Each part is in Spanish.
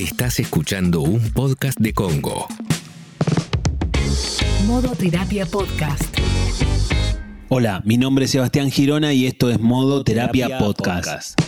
Estás escuchando un podcast de Congo. Modo Terapia Podcast. Hola, mi nombre es Sebastián Girona y esto es Modo Terapia, Podcast.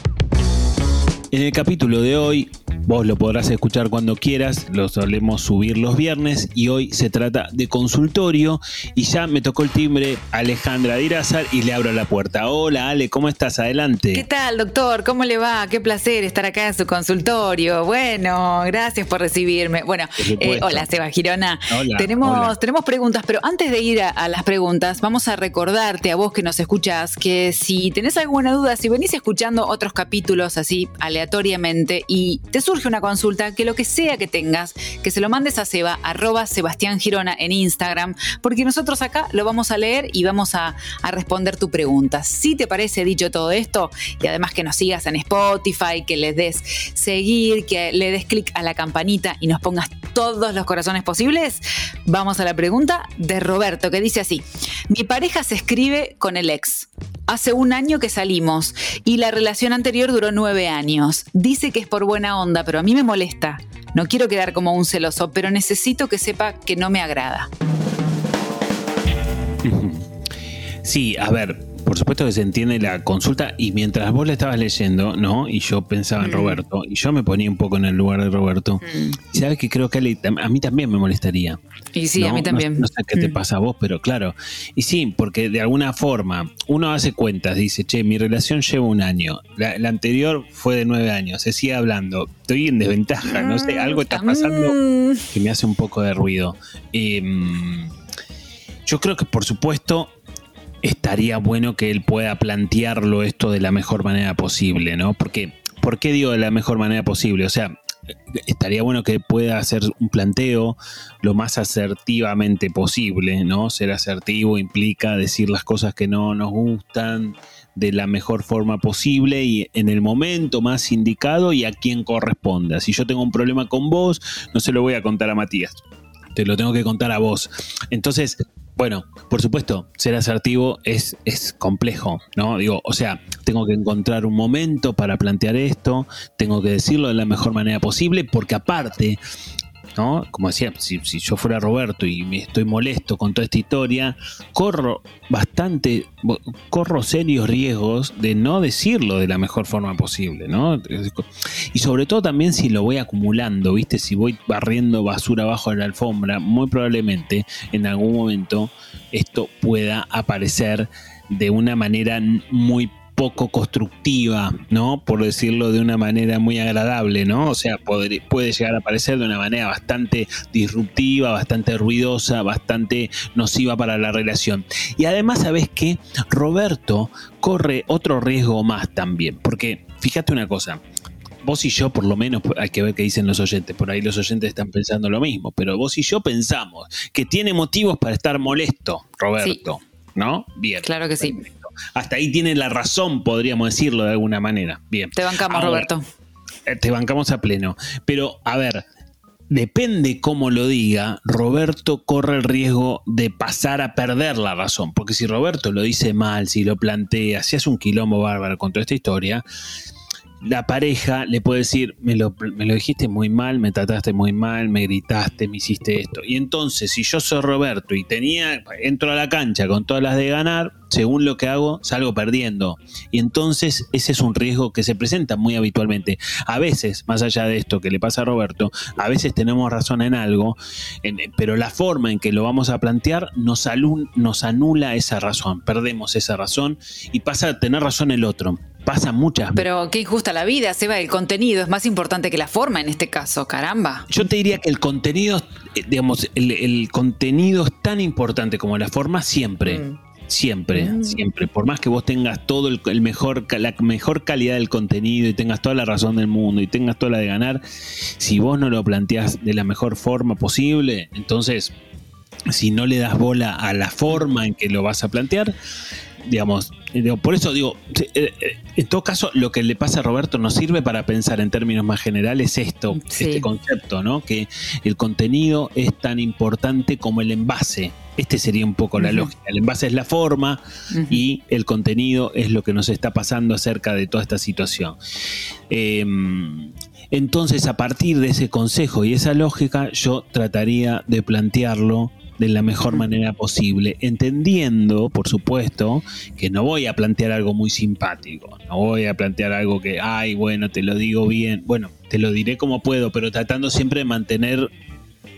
En el capítulo de hoy Vos lo podrás escuchar cuando quieras, lo solemos subir los viernes y hoy se trata de consultorio y ya me tocó el timbre Alejandra Dirázar y le abro la puerta. Hola Ale, ¿cómo estás? Adelante. ¿Qué tal, doctor? ¿Cómo le va? Qué placer estar acá en su consultorio. Bueno, gracias por recibirme. Bueno, eh, hola Seba Girona. Hola, tenemos, tenemos preguntas, pero antes de ir a, las preguntas, vamos a recordarte a vos que nos escuchás que si tenés alguna duda, si venís escuchando otros capítulos así aleatoriamente y te surge una consulta, que lo que sea que tengas, que se lo mandes a Seba, arroba Sebastián Girona en Instagram, porque nosotros acá lo vamos a leer y vamos a, responder tu pregunta. Si te parece dicho todo esto, y además que nos sigas en Spotify, que le des seguir, que le des clic a la campanita y nos pongas todos los corazones posibles, vamos a la pregunta de Roberto, que dice así, mi pareja se escribe con el ex. Hace un año que salimos y la relación anterior duró nueve años. Dice que es por buena onda, pero a mí me molesta. No quiero quedar como un celoso, pero necesito que sepa que no me agrada. Sí, a ver, por supuesto que se entiende la consulta y mientras vos la estabas leyendo, ¿no? Y yo pensaba en mm. Roberto y yo me ponía un poco en el lugar de Roberto. Mm. sabes que creo que a, mí también me molestaría. Y sí, a mí también. No, sé qué te mm. pasa a vos, pero claro. Y sí, porque de alguna forma uno hace cuentas, dice, che, mi relación lleva un año, la, anterior fue de nueve años, se sigue hablando, estoy en desventaja, no sé, algo está pasando que me hace un poco de ruido. Em, yo creo que por supuesto estaría bueno que él pueda plantearlo esto de la mejor manera posible, ¿no? Porque, ¿Por qué digo de la mejor manera posible? O sea, estaría bueno que pueda hacer un planteo lo más asertivamente posible, ¿no? Ser asertivo implica decir las cosas que no nos gustan de la mejor forma posible y en el momento más indicado y a quien corresponda. Si yo tengo un problema con vos, no se lo voy a contar a Matías. Te lo tengo que contar a vos. Entonces, bueno, por supuesto, ser asertivo es, es complejo, ¿no? Digo, o sea, tengo que encontrar un momento para plantear esto, tengo que decirlo de la mejor manera posible, porque aparte, ¿no? Como decía, si, yo fuera Roberto y me estoy molesto con toda esta historia, corro bastante, corro serios riesgos de no decirlo de la mejor forma posible, ¿no? Y sobre todo también si lo voy acumulando, ¿viste? Si voy barriendo basura abajo de la alfombra, muy probablemente en algún momento esto pueda aparecer de una manera muy poco constructiva, ¿no? Por decirlo de una manera muy agradable, ¿no? O sea, puede, puede llegar a aparecer de una manera bastante disruptiva, bastante ruidosa, bastante nociva para la relación. Y además, ¿sabes qué? Roberto corre otro riesgo más también, porque fíjate una cosa, vos y yo, por lo menos, hay que ver qué dicen los oyentes. Por ahí los oyentes están pensando lo mismo, pero vos y yo pensamos que tiene motivos para estar molesto, Roberto. ¿No? Bien. Claro que sí hasta ahí tiene la razón, podríamos decirlo de alguna manera. Bien. Te bancamos, Roberto. Eh, te bancamos a pleno. Pero, a ver, depende cómo lo diga, Roberto corre el riesgo de pasar a perder la razón. Porque si Roberto lo dice mal, si lo plantea, si hace un quilombo bárbaro con toda esta historia, la pareja le puede decir, me lo, dijiste muy mal, me trataste muy mal, me gritaste, me hiciste esto. Y entonces, si yo soy Roberto y tenía, entro a la cancha con todas las de ganar, según lo que hago, salgo perdiendo. Y entonces ese es un riesgo que se presenta muy habitualmente. A veces, más allá de esto que le pasa a Roberto, a veces tenemos razón en algo, pero la forma en que lo vamos a plantear nos anula esa razón, perdemos esa razón y pasa a tener razón el otro pasa muchas Pero qué injusta la vida, Seba, el contenido es más importante que la forma en este caso, caramba. Yo te diría que el contenido, eh, digamos, el, contenido es tan importante como la forma siempre. Mm. Siempre, mm. siempre. Por más que vos tengas todo el, mejor, la mejor calidad del contenido y tengas toda la razón del mundo y tengas toda la de ganar, si vos no lo planteás de la mejor forma posible, entonces, si no le das bola a la forma en que lo vas a plantear, digamos, por eso digo, eh, eh, en todo caso, lo que le pasa a Roberto nos sirve para pensar en términos más generales esto, este concepto, ¿no? Que el contenido es tan importante como el envase. Este sería un poco la lógica. El envase es la forma y el contenido es lo que nos está pasando acerca de toda esta situación. Em, Entonces, a partir de ese consejo y esa lógica, yo trataría de plantearlo de la mejor manera posible, entendiendo, por supuesto, que no voy a plantear algo muy simpático, no voy a plantear algo que, ay, bueno, te lo digo bien, bueno, te lo diré como puedo, pero tratando siempre de mantener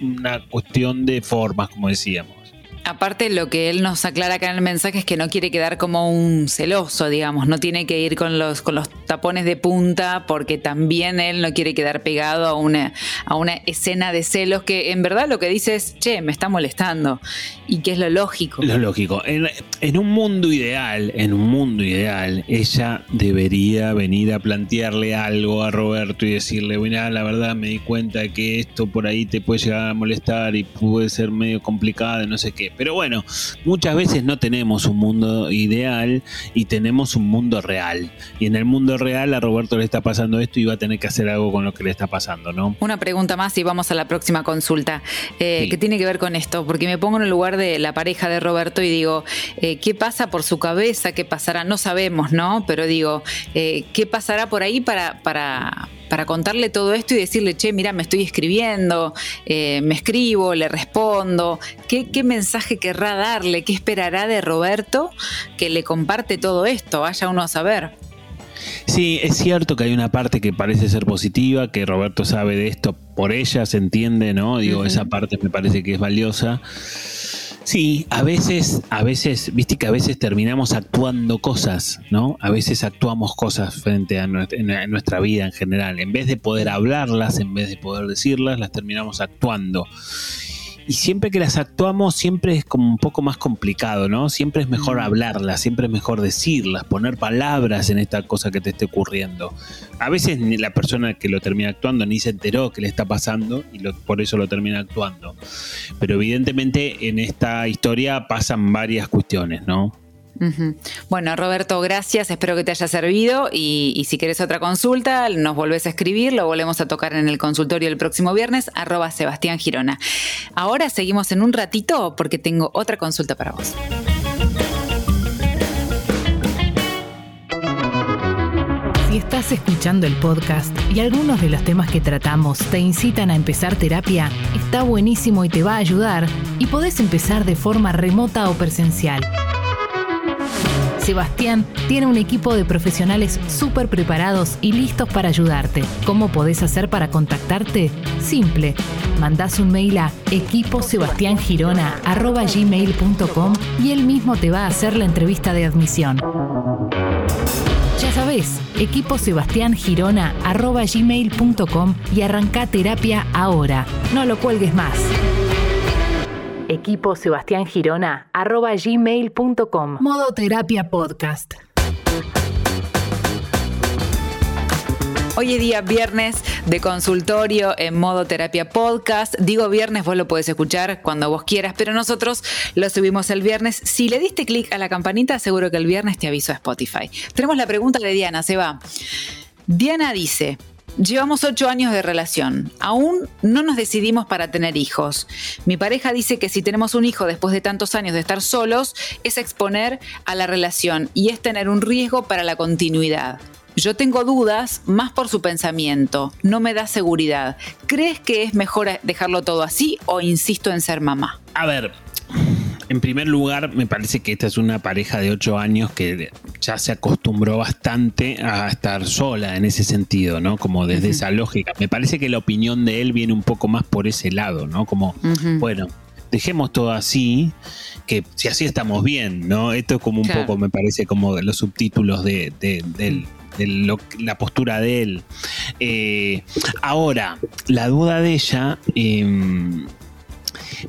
una cuestión de formas, como decíamos. Aparte, lo que él nos aclara acá en el mensaje es que no quiere quedar como un celoso, digamos, no tiene que ir con los, con los tapones de punta, porque también él no quiere quedar pegado a una, a una escena de celos que en verdad lo que dice es, che, me está molestando, y que es lo lógico. Lo lógico. En, en un mundo ideal, en un mundo ideal, ella debería venir a plantearle algo a Roberto y decirle, bueno, la verdad me di cuenta que esto por ahí te puede llegar a molestar y puede ser medio complicado, no sé qué pero bueno, muchas veces no tenemos un mundo ideal y tenemos un mundo real. Y en el mundo real a Roberto le está pasando esto y va a tener que hacer algo con lo que le está pasando, ¿no? Una pregunta más y vamos a la próxima consulta. Eh, ¿Qué tiene que ver con esto? Porque me pongo en el lugar de la pareja de Roberto y digo, eh, ¿qué pasa por su cabeza? ¿Qué pasará? No sabemos, ¿no? Pero digo, eh, ¿qué pasará por ahí para, para para contarle todo esto y decirle, che, mira, me estoy escribiendo, eh, me escribo, le respondo. ¿Qué, ¿Qué, mensaje querrá darle? ¿Qué esperará de Roberto que le comparte todo esto? Vaya uno a saber. Sí, es cierto que hay una parte que parece ser positiva, que Roberto sabe de esto por ella, se entiende, ¿no? Digo, esa parte me parece que es valiosa. Sí, a veces, a veces, viste que a veces terminamos actuando cosas, ¿no? A veces actuamos cosas frente a nuestra, vida en general. En vez de poder hablarlas, en vez de poder decirlas, las terminamos actuando y siempre que las actuamos, siempre es como un poco más complicado, ¿no? Siempre es mejor mm. hablarlas, siempre es mejor decirlas, poner palabras en esta cosa que te esté ocurriendo. A veces ni la persona que lo termina actuando ni se enteró que le está pasando y por eso lo termina actuando. Pero evidentemente en esta historia pasan varias cuestiones, ¿no? Bueno, Roberto, gracias. Espero que te haya servido. Y, si quieres otra consulta, nos volvés a escribir. Lo volvemos a tocar en el consultorio el próximo viernes, arroba Sebastián Girona. Ahora seguimos en un ratito porque tengo otra consulta para vos. Si estás escuchando el podcast y algunos de los temas que tratamos te incitan a empezar terapia, está buenísimo y te va a ayudar y podés empezar de forma remota o presencial. Sebastián tiene un equipo de profesionales súper preparados y listos para ayudarte. ¿Cómo podés hacer para contactarte? Simple. Mandás un mail a equiposebastiangirona.gmail.com y él mismo te va a hacer la entrevista de admisión. Ya sabés, equiposebastiangirona.gmail.com y arranca terapia ahora. No lo cuelgues más equipo Sebastián Girona arroba gmail.com. Modo Terapia Podcast. Hoy es día viernes de consultorio en modo terapia podcast. Digo viernes, vos lo podés escuchar cuando vos quieras, pero nosotros lo subimos el viernes. Si le diste clic a la campanita, seguro que el viernes te aviso a Spotify. Tenemos la pregunta de Diana, se va. Diana dice, Llevamos ocho años de relación. Aún no nos decidimos para tener hijos. Mi pareja dice que si tenemos un hijo después de tantos años de estar solos, es exponer a la relación y es tener un riesgo para la continuidad. Yo tengo dudas más por su pensamiento, no me da seguridad. ¿Crees que es mejor dejarlo todo así o insisto en ser mamá? A ver, en primer lugar, me parece que esta es una pareja de ocho años que ya se acostumbró bastante a estar sola en ese sentido, ¿no? Como desde esa lógica. Me parece que la opinión de él viene un poco más por ese lado, ¿no? Como, bueno, dejemos todo así, que si así estamos bien, ¿no? Esto es como un poco, me parece, como los subtítulos de, la postura de él. Eh, ahora, la duda de ella... Em,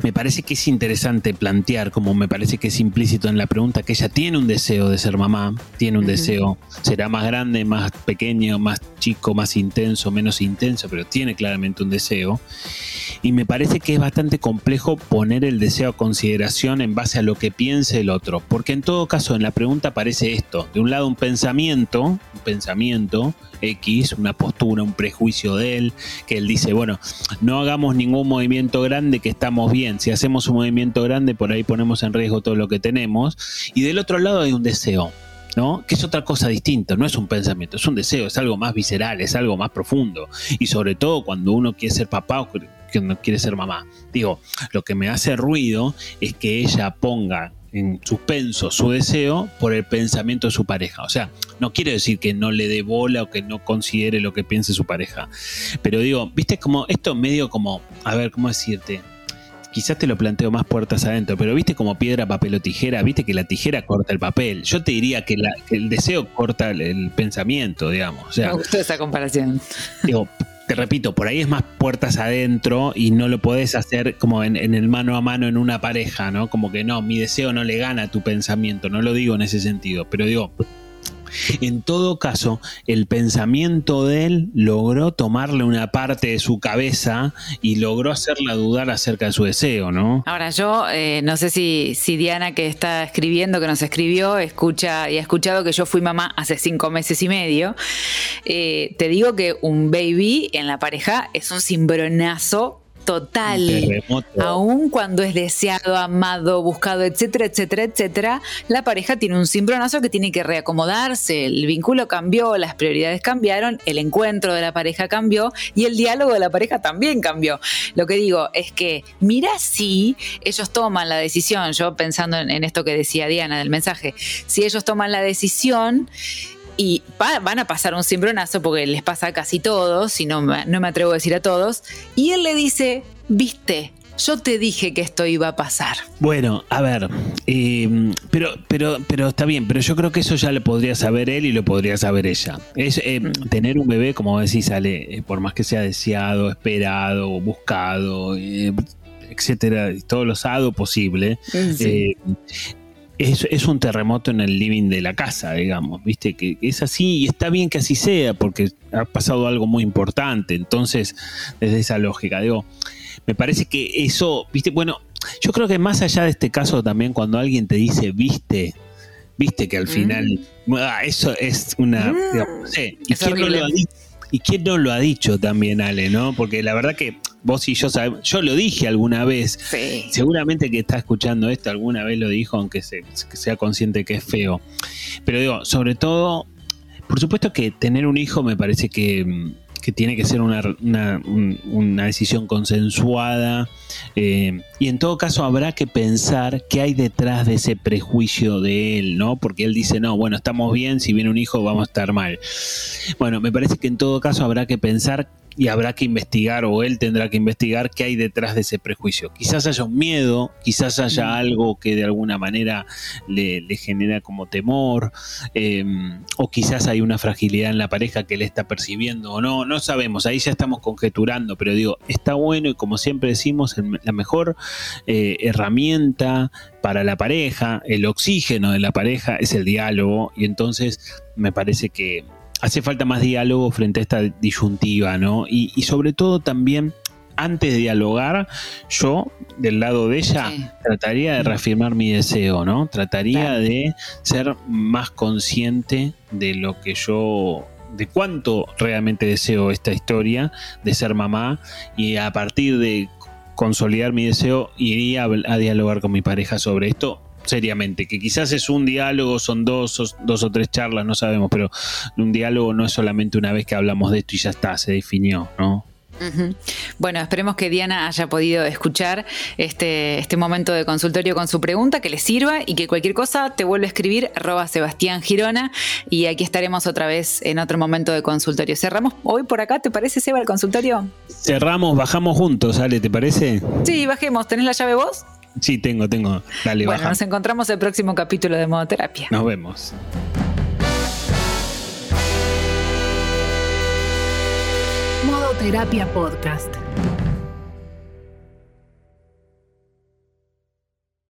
me parece que es interesante plantear, como me parece que es implícito en la pregunta, que ella tiene un deseo de ser mamá, tiene un deseo, será más grande, más pequeño, más chico, más intenso, menos intenso, pero tiene claramente un deseo. Y me parece que es bastante complejo poner el deseo a consideración en base a lo que piense el otro, porque en todo caso en la pregunta aparece esto, de un lado un pensamiento, un pensamiento X, una postura, un prejuicio de él, que él dice, bueno, no hagamos ningún movimiento grande que estamos bien, si hacemos un movimiento grande por ahí ponemos en riesgo todo lo que tenemos, y del otro lado hay un deseo, ¿no? Que es otra cosa distinta, no es un pensamiento, es un deseo, es algo más visceral, es algo más profundo. Y sobre todo cuando uno quiere ser papá o no quiere ser mamá. Digo, lo que me hace ruido es que ella ponga en suspenso su deseo por el pensamiento de su pareja. O sea, no quiero decir que no le dé bola o que no considere lo que piense su pareja. Pero digo, viste como esto medio como, a ver, ¿cómo decirte? Quizás te lo planteo más puertas adentro, pero viste como piedra, papel o tijera, viste que la tijera corta el papel. Yo te diría que, el deseo corta el, pensamiento, digamos. O sea, Me gustó esa comparación. Digo, te repito, por ahí es más puertas adentro y no lo podés hacer como en, el mano a mano en una pareja, ¿no? Como que no, mi deseo no le gana a tu pensamiento, no lo digo en ese sentido, pero digo, en todo caso, el pensamiento de él logró tomarle una parte de su cabeza y logró hacerla dudar acerca de su deseo, ¿no? Ahora, yo eh, no sé si, Diana que está escribiendo, que nos escribió, escucha y ha escuchado que yo fui mamá hace cinco meses y medio. Eh, te digo que un baby en la pareja es un cimbronazo total. Aún cuando es deseado, amado, buscado, etcétera, etcétera, etcétera, la pareja tiene un cimbronazo que tiene que reacomodarse. El vínculo cambió, las prioridades cambiaron, el encuentro de la pareja cambió y el diálogo de la pareja también cambió. Lo que digo es que mira si ellos toman la decisión, yo pensando en, en esto que decía Diana del mensaje, si ellos toman la decisión y van a pasar un cimbronazo porque les pasa a casi todos, y no, no me atrevo a decir a todos, y él le dice, viste, yo te dije que esto iba a pasar. Bueno, a ver, em, pero, pero, pero está bien, pero yo creo que eso ya lo podría saber él y lo podría saber ella. Es em, mm. tener un bebé, como decís, sale, eh, por más que sea deseado, esperado, buscado, eh, etcétera, todo lo sado posible. Eh, es, un terremoto en el living de la casa, digamos, viste, que es así y está bien que así sea porque ha pasado algo muy importante, entonces, desde esa lógica, digo, me parece que eso, viste, bueno, yo creo que más allá de este caso también cuando alguien te dice, viste, viste que al final, mm. ah, eso es una, mm. ¿Y quién no lo ha dicho también, Ale, no? Porque la verdad que vos y yo sabemos, yo lo dije alguna vez, seguramente que está escuchando esto alguna vez lo dijo, aunque sea consciente que es feo. Pero digo, sobre todo, por supuesto que tener un hijo me parece que, tiene que ser una, decisión consensuada eh, y en todo caso habrá que pensar qué hay detrás de ese prejuicio de él, ¿no? Porque él dice, no, bueno, estamos bien, si viene un hijo vamos a estar mal. Bueno, me parece que en todo caso habrá que pensar y habrá que investigar o él tendrá que investigar qué hay detrás de ese prejuicio. Quizás haya un miedo, quizás haya mm. algo que de alguna manera le, genera como temor, em, o quizás hay una fragilidad en la pareja que le está percibiendo o no, no sabemos, ahí ya estamos conjeturando, pero digo, está bueno y como siempre decimos, la mejor eh, herramienta para la pareja, el oxígeno de la pareja es el diálogo y entonces me parece que hace falta más diálogo frente a esta disyuntiva, ¿no? Y, sobre todo también, antes de dialogar, yo, del lado de ella, trataría de reafirmar mi deseo, ¿no? Trataría de ser más consciente de lo que yo de cuánto realmente deseo esta historia de ser mamá y a partir de consolidar mi deseo iría a dialogar con mi pareja sobre esto seriamente, que quizás es un diálogo, son dos, dos o tres charlas, no sabemos, pero un diálogo no es solamente una vez que hablamos de esto y ya está, se definió, ¿no? Bueno, esperemos que Diana haya podido escuchar este, este momento de consultorio con su pregunta, que le sirva y que cualquier cosa te vuelva a escribir arroba Sebastián Girona y aquí estaremos otra vez en otro momento de consultorio. Cerramos hoy por acá, ¿te parece, Seba, el consultorio? Cerramos, bajamos juntos, Ale, ¿te parece? Sí, bajemos. ¿Tenés la llave vos? Sí, tengo, tengo. Dale, bueno, nos encontramos el próximo capítulo de Modoterapia. Nos vemos. Modoterapia Podcast.